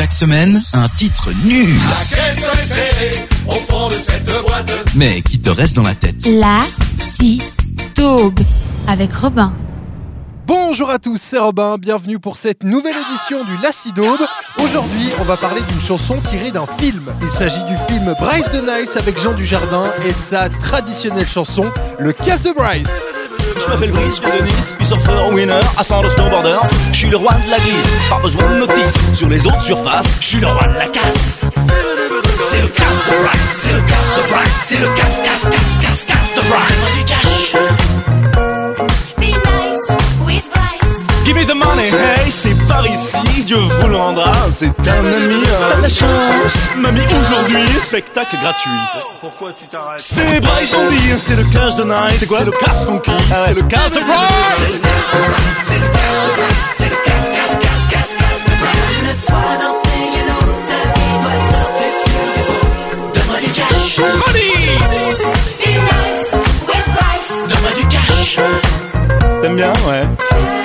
Chaque semaine, un titre nul. au fond de cette boîte. Mais qui te reste dans la tête. La si taube avec Robin. Bonjour à tous, c'est Robin, bienvenue pour cette nouvelle édition du Lassie d'Aube. Aujourd'hui, on va parler d'une chanson tirée d'un film. Il s'agit du film Bryce the Nice avec Jean Dujardin et sa traditionnelle chanson, Le Casse de Bryce. Je m'appelle Brice, de Nice, puis surfeur, winner, ascendant snowboarder. Je suis le roi de la glisse, pas besoin de notice. Sur les autres surfaces, je suis le roi de la casse. C'est le casse de c'est le casse de c'est le casse, casse, casse c'est par ici, Dieu vous le rendra, c'est un ami, t'as de la chance. Mamie, aujourd'hui, spectacle gratuit. Pourquoi tu t'arrêtes? C'est Bryce Bondy, c'est le cash de Nice, c'est quoi? C'est le cash funky, c'est le cash de Bryce. Money Donne-moi du cash T'aimes bien, ouais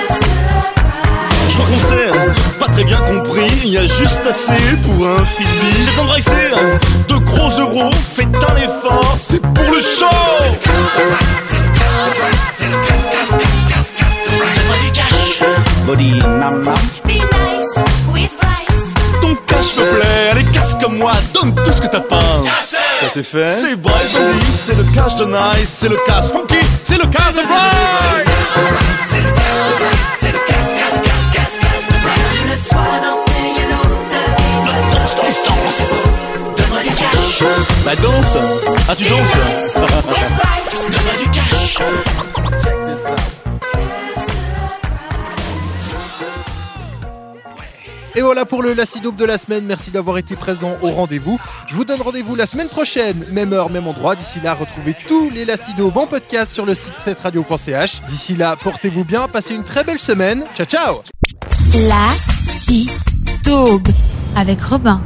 Je crois qu'on s'est pas très bien compris Il y a juste assez pour un frisbee J'ai embrassé de gros euros Faites un effort, c'est pour le show. Donne-moi du cash Body nam nam Ton cash me plaît, allez casse comme moi Donne tout ce que t'as pas. Ça c'est fait. C'est Bryce c'est le cash de Nice C'est le cash funky, c'est le cash de Bryce Bah danse Ah tu danses Donne-moi du cash Et voilà pour le d'Aube de la semaine, merci d'avoir été présent au rendez-vous. Je vous donne rendez-vous la semaine prochaine, même heure, même endroit. D'ici là, retrouvez tous les d'Aube en podcast sur le site 7radio.ch. D'ici là, portez-vous bien, passez une très belle semaine. Ciao ciao La avec Robin.